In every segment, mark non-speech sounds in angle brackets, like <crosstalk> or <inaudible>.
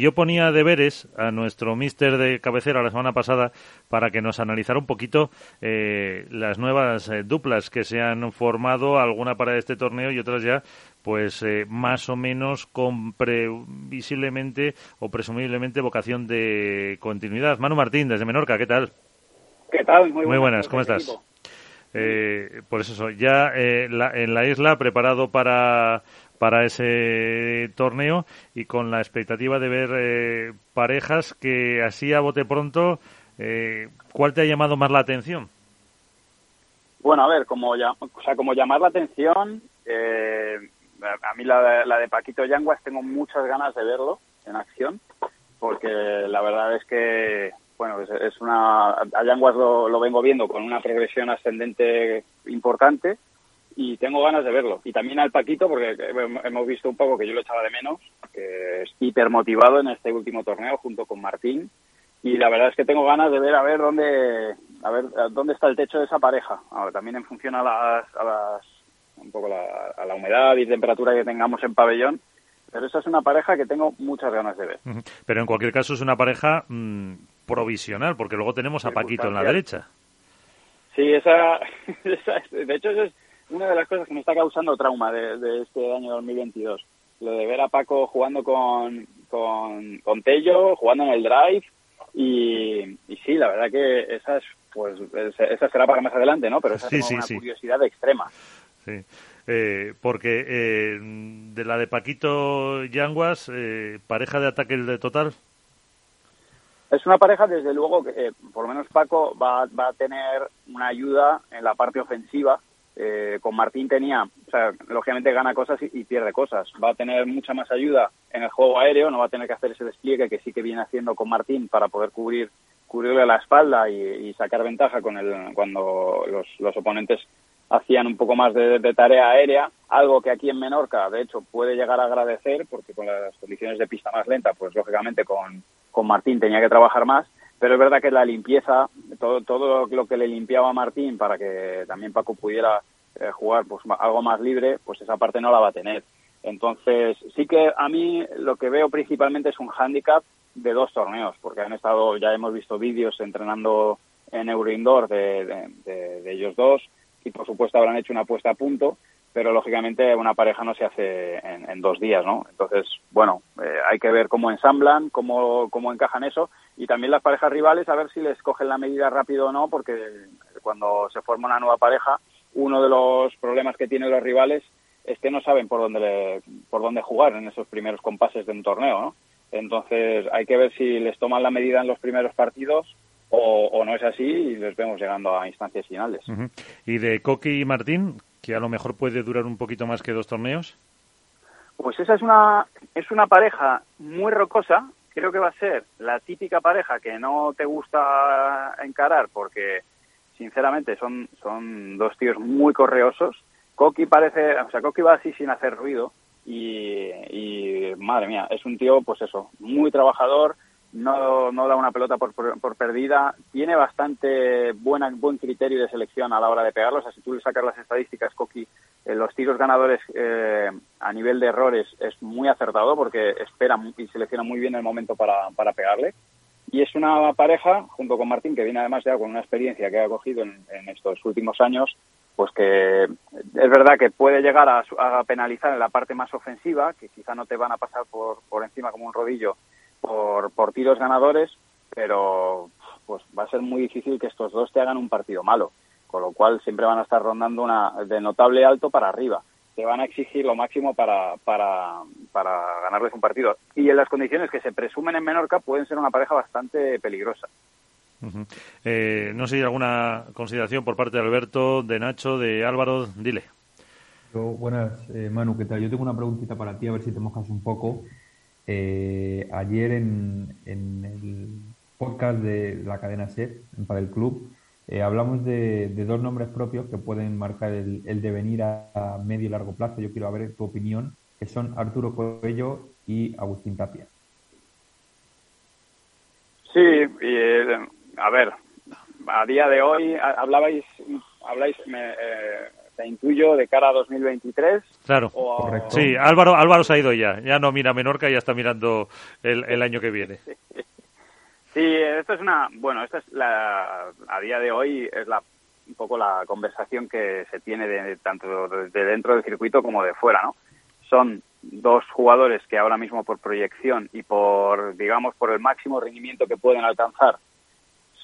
Yo ponía deberes a nuestro mister de cabecera la semana pasada para que nos analizara un poquito eh, las nuevas eh, duplas que se han formado, alguna para este torneo y otras ya, pues eh, más o menos con previsiblemente o presumiblemente vocación de continuidad. Manu Martín, desde Menorca, ¿qué tal? ¿Qué tal? Muy buenas, ¿cómo estás? pues eso, ya en la isla preparado para para ese torneo y con la expectativa de ver eh, parejas que así a bote pronto, eh, ¿cuál te ha llamado más la atención? Bueno, a ver, como, ya, o sea, como llamar la atención, eh, a mí la, la, de Paquito Yanguas tengo muchas ganas de verlo en acción, porque la verdad es que, bueno, es, una, a Yanguas lo, lo vengo viendo con una progresión ascendente importante, y tengo ganas de verlo. Y también al Paquito, porque hemos visto un poco que yo lo echaba de menos, que es hiper motivado en este último torneo junto con Martín. Y la verdad es que tengo ganas de ver a ver dónde a ver dónde está el techo de esa pareja. Ahora, también en función a las, a las un poco la, a la humedad y temperatura que tengamos en pabellón, pero esa es una pareja que tengo muchas ganas de ver. Pero en cualquier caso es una pareja mm, provisional, porque luego tenemos a Paquito en la derecha. Sí, esa, <laughs> esa de hecho es una de las cosas que me está causando trauma de, este año 2022. Lo de ver a Paco jugando con, con, Tello, jugando en el drive. Y, sí, la verdad que esa es, pues, esa será para más adelante, ¿no? Pero esa es una curiosidad extrema. Sí. Eh, porque eh, de la de Paquito Yanguas, eh, pareja de ataque de total. Es una pareja, desde luego, que por lo menos Paco va, va a tener una ayuda en la parte ofensiva eh, con Martín tenía, o sea, lógicamente gana cosas y, pierde cosas. Va a tener mucha más ayuda en el juego aéreo, no va a tener que hacer ese despliegue que sí que viene haciendo con Martín para poder cubrir cubrirle la espalda y, sacar ventaja con el, cuando los, oponentes hacían un poco más de, tarea aérea, algo que aquí en Menorca, de hecho, puede llegar a agradecer, porque con las condiciones de pista más lenta, pues lógicamente con, con Martín tenía que trabajar más, pero es verdad que la limpieza, todo, todo lo que le limpiaba a Martín para que también Paco pudiera eh, jugar pues algo más libre, pues esa parte no la va a tener. Entonces, sí que a mí lo que veo principalmente es un hándicap de dos torneos, porque han estado, ya hemos visto vídeos entrenando en Euroindoor de, de, ellos dos y por supuesto habrán hecho una puesta a punto, pero lógicamente una pareja no se hace en, dos días, ¿no? Entonces, bueno, eh, hay que ver cómo ensamblan, cómo, cómo encajan eso y también las parejas rivales a ver si les cogen la medida rápido o no, porque cuando se forma una nueva pareja, uno de los problemas que tienen los rivales es que no saben por dónde por dónde jugar en esos primeros compases de un torneo, ¿no? Entonces hay que ver si les toman la medida en los primeros partidos o, no es así y les vemos llegando a instancias finales. ¿Y de Coqui y Martín, que a lo mejor puede durar un poquito más que dos torneos? Pues esa es una, es una pareja muy rocosa, creo que va a ser la típica pareja que no te gusta encarar porque sinceramente son, son dos tíos muy correosos. Coqui parece, o sea, Coqui va así sin hacer ruido y, y, madre mía, es un tío, pues eso, muy trabajador, no, no da una pelota por, perdida, tiene bastante buena, buen criterio de selección a la hora de pegarlos. O sea, si tú sacas las estadísticas, Coqui, eh, los tiros ganadores eh, a nivel de errores es muy acertado porque espera y selecciona muy bien el momento para, para pegarle. Y es una pareja, junto con Martín, que viene además ya con una experiencia que ha cogido en, estos últimos años, pues que es verdad que puede llegar a, a, penalizar en la parte más ofensiva, que quizá no te van a pasar por, por encima como un rodillo por, por tiros ganadores, pero pues va a ser muy difícil que estos dos te hagan un partido malo, con lo cual siempre van a estar rondando una de notable alto para arriba. Te van a exigir lo máximo para, para, para ganarles un partido. Y en las condiciones que se presumen en Menorca pueden ser una pareja bastante peligrosa. Eh, no sé si hay alguna consideración por parte de Alberto, de Nacho, de Álvaro. Dile. buenas, eh, Manu, ¿qué tal? Yo tengo una preguntita para ti, a ver si te mojas un poco. Eh, ayer en, el podcast de la cadena SER, para el club, eh, hablamos de, dos nombres propios que pueden marcar el, devenir a, medio y largo plazo. Yo quiero ver tu opinión, que son Arturo Coello y Agustín Tapia. Sí, eh, a ver, a día de hoy hablabais, habláis, intuyo, de cara a 2023. Claro, Correcto. sí, Álvaro, Álvaro se ha ido ya, ya no mira Menorca, ya está mirando el, el año que viene. <laughs> Sí, esto es una, bueno, esta es la, a día de hoy es la, un poco la conversación que se tiene de, tanto de dentro del circuito como de fuera, ¿no? Son dos jugadores que ahora mismo por proyección y por, digamos, por el máximo rendimiento que pueden alcanzar,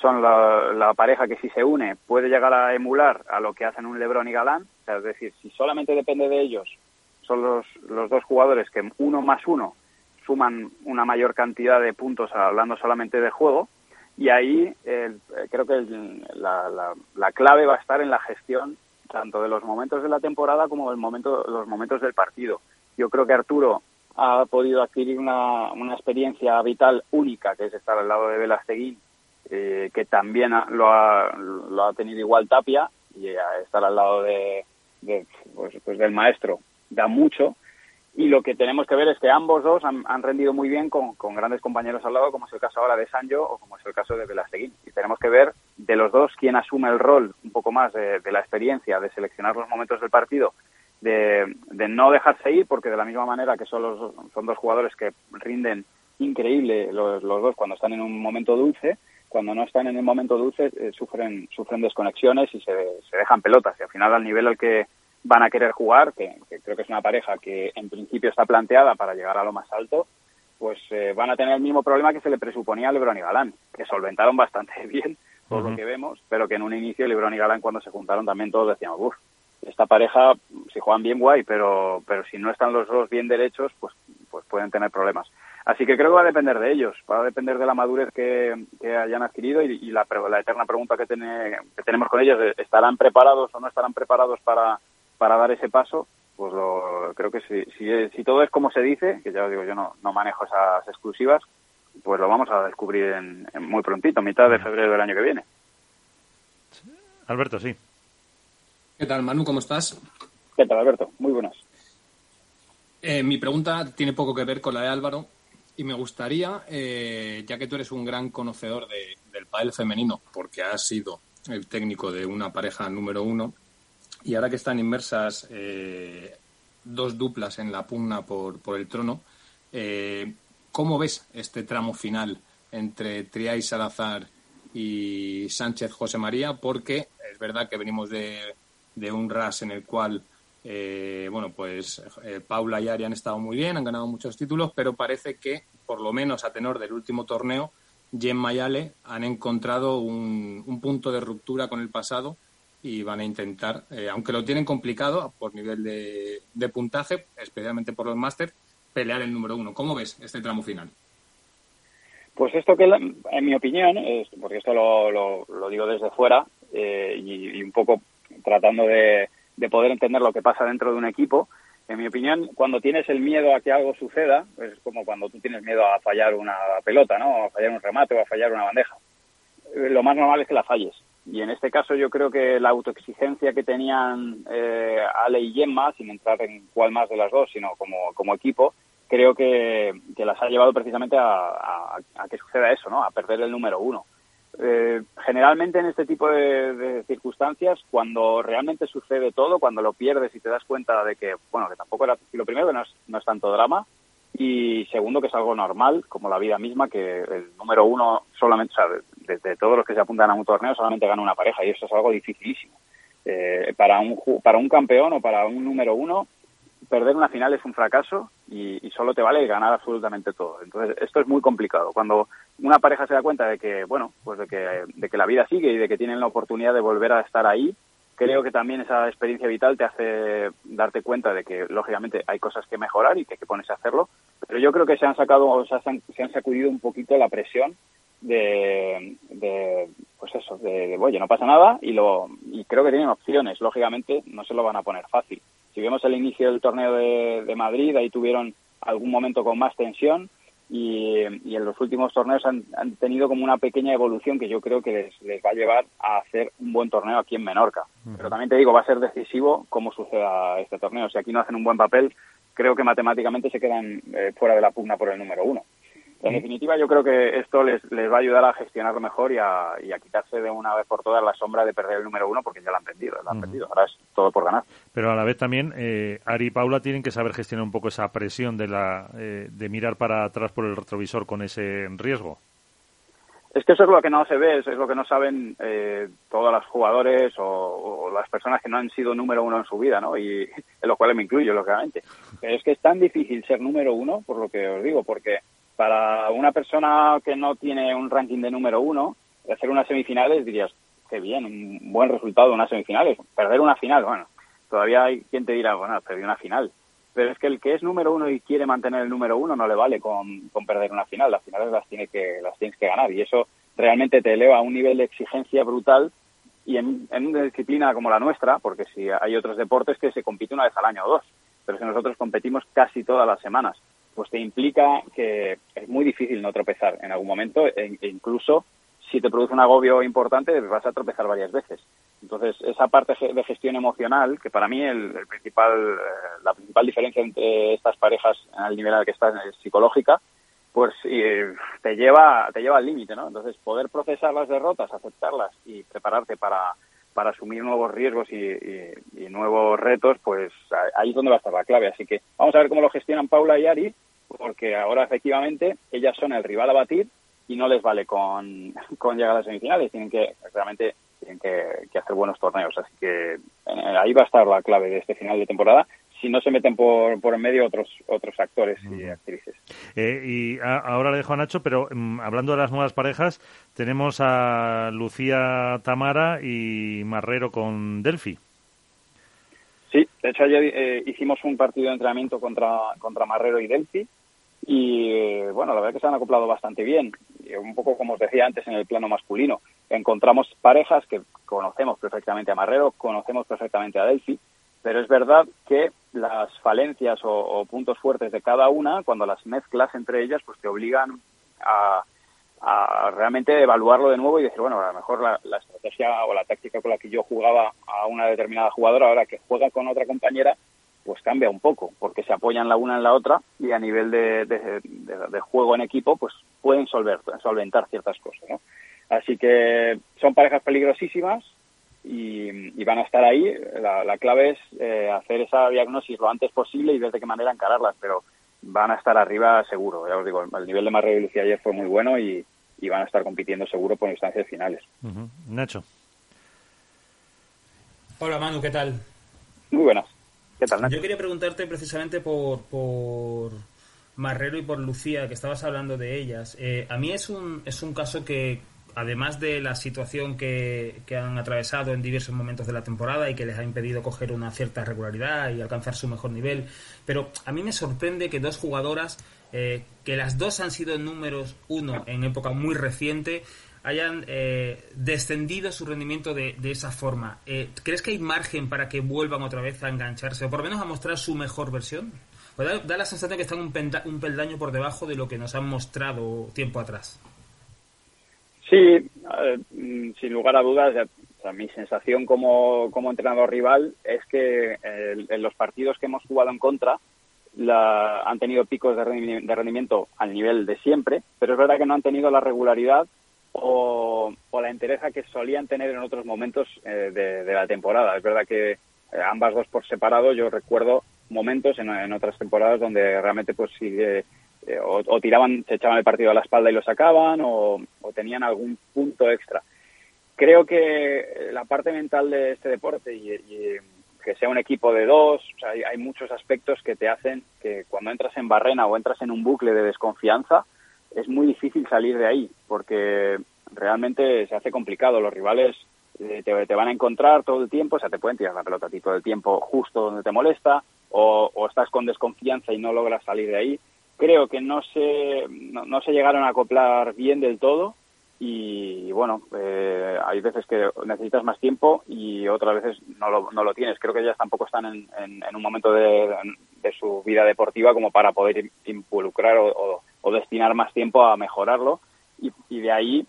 son la, la pareja que si se une puede llegar a emular a lo que hacen un Lebron y Galán, o sea, es decir, si solamente depende de ellos, son los, los dos jugadores que uno más uno suman una mayor cantidad de puntos hablando solamente de juego y ahí eh, creo que el- la, la- la clave va a estar en la gestión tanto de los momentos de la temporada como del momento, los momentos del partido. Yo creo que Arturo ha podido adquirir una, una experiencia vital única, que es estar al lado de Velasteguín, eh, que también lo, ha, lo ha tenido igual Tapia, y estar al lado de, de, pues, pues del maestro da mucho. Y lo que tenemos que ver es que ambos dos han, han rendido muy bien con, con grandes compañeros al lado, como es el caso ahora de Sancho o como es el caso de Velasteguín. Y tenemos que ver de los dos quién asume el rol un poco más de, de la experiencia, de seleccionar los momentos del partido, de, de no dejarse ir, porque de la misma manera que son, los, son dos jugadores que rinden increíble los, los dos cuando están en un momento dulce, cuando no están en el momento dulce eh, sufren, sufren desconexiones y se, se dejan pelotas. Y al final al nivel al que van a querer jugar, que, que creo que es una pareja que en principio está planteada para llegar a lo más alto, pues eh, van a tener el mismo problema que se le presuponía a Lebron y Galán, que solventaron bastante <laughs> bien por lo que vemos, pero que en un inicio Lebron y Galán cuando se juntaron también todos decíamos, uff, esta pareja, si juegan bien guay, pero, pero si no están los dos bien derechos, pues, pues pueden tener problemas. Así que creo que va a depender de ellos, va a depender de la madurez que, que hayan adquirido y, y la, eterna pregunta que, tiene- que tenemos con ellos, ¿estarán preparados o no estarán preparados para, para dar ese paso? Pues lo, creo que si, si, si todo es como se dice, que ya os digo, yo no, no manejo esas exclusivas, pues lo vamos a descubrir en, en muy prontito, mitad de febrero del año que viene. Alberto, sí. ¿Qué tal, Manu? ¿Cómo estás? ¿Qué tal, Alberto? Muy buenas. Eh, mi pregunta tiene poco que ver con la de Álvaro y me gustaría, eh, ya que tú eres un gran conocedor de- del pádel femenino, porque has sido el técnico de una pareja número uno, y ahora que están inmersas eh, dos duplas en la pugna por, por el trono, eh, ¿cómo ves este tramo final entre Triay Salazar y Sánchez José María? Porque es verdad que venimos de, de un RAS en el cual eh, bueno, pues eh, Paula y Ari han estado muy bien, han ganado muchos títulos, pero parece que, por lo menos a tenor del último torneo, Gemma y Ale han encontrado un, un punto de ruptura con el pasado y van a intentar, eh, aunque lo tienen complicado por nivel de, puntaje, especialmente por los máster, pelear el número uno. ¿Cómo ves este tramo final? Pues esto que, en mi opinión, porque esto lo, lo- digo desde fuera eh, y un poco tratando de, de poder entender lo que pasa dentro de un equipo, en mi opinión, cuando tienes el miedo a que algo suceda, pues es como cuando tú tienes miedo a fallar una pelota, ¿no? A fallar un remate o a fallar una bandeja. Eh, Lo más normal es que la falles. Y en este caso yo creo que la autoexigencia que tenían eh, Ale y Gemma, sin entrar en cuál más de las dos, sino como, como equipo, creo que, que las ha llevado precisamente a, a- a que suceda eso, ¿no? A perder el número uno. Eh, generalmente en este tipo de, circunstancias, cuando realmente sucede todo, cuando lo pierdes y te das cuenta de que, bueno, que tampoco era, lo primero que no es, no es tanto drama, y segundo que es algo normal, como la vida misma, que el número uno solamente, o sea, de, todos los que se apuntan a un torneo solamente gana una pareja, y eso es algo dificilísimo. Eh, para, un, para un campeón o para un número uno, perder una final es un fracaso y, y solo te vale ganar absolutamente todo. Entonces, esto es muy complicado. Cuando una pareja se da cuenta de que, bueno, pues de que, de que la vida sigue y de que tienen la oportunidad de volver a estar ahí, creo que también esa experiencia vital te hace darte cuenta de que, lógicamente, hay cosas que mejorar y que hay que ponerse a hacerlo. Pero yo creo que se han sacado, o sea, se han, se han sacudido un poquito la presión de, de pues eso, de, de, oye, no pasa nada y lo y creo que tienen opciones. Lógicamente, no se lo van a poner fácil. Si vemos el inicio del torneo de, de Madrid, ahí tuvieron algún momento con más tensión y, y en los últimos torneos han, han, tenido como una pequeña evolución que yo creo que les, les, va a llevar a hacer un buen torneo aquí en Menorca. Pero también te digo, va a ser decisivo cómo suceda este torneo. Si aquí no hacen un buen papel, creo que matemáticamente se quedan eh, fuera de la pugna por el número uno. En definitiva, yo creo que esto les, les va a ayudar a gestionarlo mejor y a, y a quitarse de una vez por todas la sombra de perder el número uno, porque ya lo han perdido, lo han perdido. Ahora es todo por ganar. Pero a la vez también, eh, Ari y Paula tienen que saber gestionar un poco esa presión de, la, eh, de mirar para atrás por el retrovisor con ese riesgo. Es que eso es lo que no se ve, es lo que no saben eh, todos los jugadores o, las personas que no han sido número uno en su vida, ¿no? Y <laughs> en los cuales me incluyo, lógicamente. Pero es que es tan difícil ser número uno, por lo que os digo, porque para una persona que no tiene un ranking de número uno, hacer unas semifinales dirías, qué bien, un buen resultado unas semifinales. Perder una final, bueno, todavía hay quien te dirá, bueno, perdí una final pero es que el que es número uno y quiere mantener el número uno no le vale con, perder una final, las finales las, tiene que, las tienes que ganar y eso realmente te eleva a un nivel de exigencia brutal y en, una disciplina como la nuestra, porque si hay otros deportes que se compite una vez al año o dos, pero si nosotros competimos casi todas las semanas, pues te implica que es muy difícil no tropezar en algún momento e, e incluso si te produce un agobio importante vas a tropezar varias veces. Entonces, esa parte de gestión emocional, que para mí el, principal, eh, la principal diferencia entre estas parejas al nivel al que estás es psicológica, pues te lleva te lleva al límite, ¿no? Entonces, poder procesar las derrotas, aceptarlas y prepararte para, para asumir nuevos riesgos y, nuevos retos, pues ahí es donde va a estar la clave. Así que vamos a ver cómo lo gestionan Paula y Ari, porque ahora efectivamente ellas son el rival a batir y no les vale con, <laughs> con llegar a las semifinales, tienen que realmente tienen que, hacer buenos torneos. Así que eh, ahí va a estar la clave de este final de temporada si no se meten por, por en medio otros otros actores y actrices. Eh, y ahora le dejo a Nacho, pero mm, hablando de las nuevas parejas, tenemos a Lucía Tamara y Marrero con Delphi. Sí, de hecho ayer eh, hicimos un partido de entrenamiento contra, contra Marrero y Delphi y bueno, la verdad que se han acoplado bastante bien, un poco como os decía antes en el plano masculino encontramos parejas que conocemos perfectamente a Marrero, conocemos perfectamente a Delphi, pero es verdad que las falencias o, puntos fuertes de cada una, cuando las mezclas entre ellas, pues te obligan a, realmente evaluarlo de nuevo y decir, bueno, a lo mejor la, estrategia o la táctica con la que yo jugaba a una determinada jugadora, ahora que juega con otra compañera, pues cambia un poco, porque se apoyan la una en la otra y a nivel de, de juego en equipo, pues pueden solver, solventar ciertas cosas, ¿no? Así que son parejas peligrosísimas y, van a estar ahí. La, clave es eh, hacer esa diagnosis lo antes posible y ver de qué manera encararlas, pero van a estar arriba seguro. Ya os digo, el nivel de Marre y Lucía ayer fue muy bueno y, van a estar compitiendo seguro por instancias finales. Nacho. Hola Manu, ¿qué tal? Muy buenas. ¿Qué tal, Yo quería preguntarte precisamente por, por Marrero y por Lucía, que estabas hablando de ellas. Eh, a mí es un, es un caso que, además de la situación que, han atravesado en diversos momentos de la temporada y que les ha impedido coger una cierta regularidad y alcanzar su mejor nivel, pero a mí me sorprende que dos jugadoras, eh, que las dos han sido números uno en época muy reciente, hayan eh, descendido su rendimiento de, esa forma. Eh, ¿Crees que hay margen para que vuelvan otra vez a engancharse o por lo menos a mostrar su mejor versión? Pues da, la sensación de que están un peldaño por debajo de lo que nos han mostrado tiempo atrás. Sí, mm, sin lugar a dudas, mi sensación como, como entrenador rival es que en los partidos que hemos jugado en contra la, han tenido picos de rendimiento, al nivel de siempre, pero es verdad que no han tenido la regularidad o, la entereza que solían tener en otros momentos eh, de, la temporada. Es verdad que eh, ambas dos por separado, yo recuerdo momentos en, en otras temporadas donde realmente pues sigue eh, o, tiraban, se echaban el partido a la espalda y lo sacaban, o, tenían algún punto extra. Creo que la parte mental de este deporte y, que sea un equipo de dos, hay, muchos aspectos que te hacen que cuando entras en barrena o entras en un bucle de desconfianza, es muy difícil salir de ahí, porque realmente se hace complicado. Los rivales eh, te, van a encontrar todo el tiempo, o sea, te pueden tirar la pelota a ti todo el tiempo justo donde te molesta, o estás con desconfianza y no logras salir de ahí creo que no se, no, se llegaron a acoplar bien del todo y bueno, eh, hay veces que necesitas más tiempo y otras veces no lo, no lo tienes. Creo que ellas tampoco están en, en, un momento de, de, su vida deportiva como para poder involucrar o, destinar más tiempo a mejorarlo y, y de ahí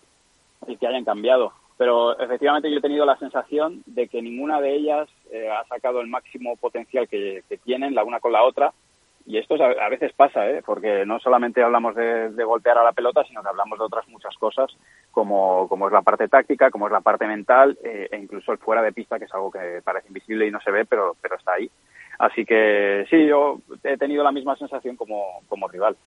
el que hayan cambiado. Pero efectivamente yo he tenido la sensación de que ninguna de ellas eh, ha sacado el máximo potencial que tienen la una con la otra y esto a, veces pasa, ¿eh? porque no solamente hablamos de, golpear a la pelota, sino que hablamos de otras muchas cosas, como, como es la parte táctica, como es la parte mental, eh, e incluso el fuera de pista, que es algo que parece invisible y no se ve, pero, pero está ahí. Así que sí, yo he tenido la misma sensación como, como rival.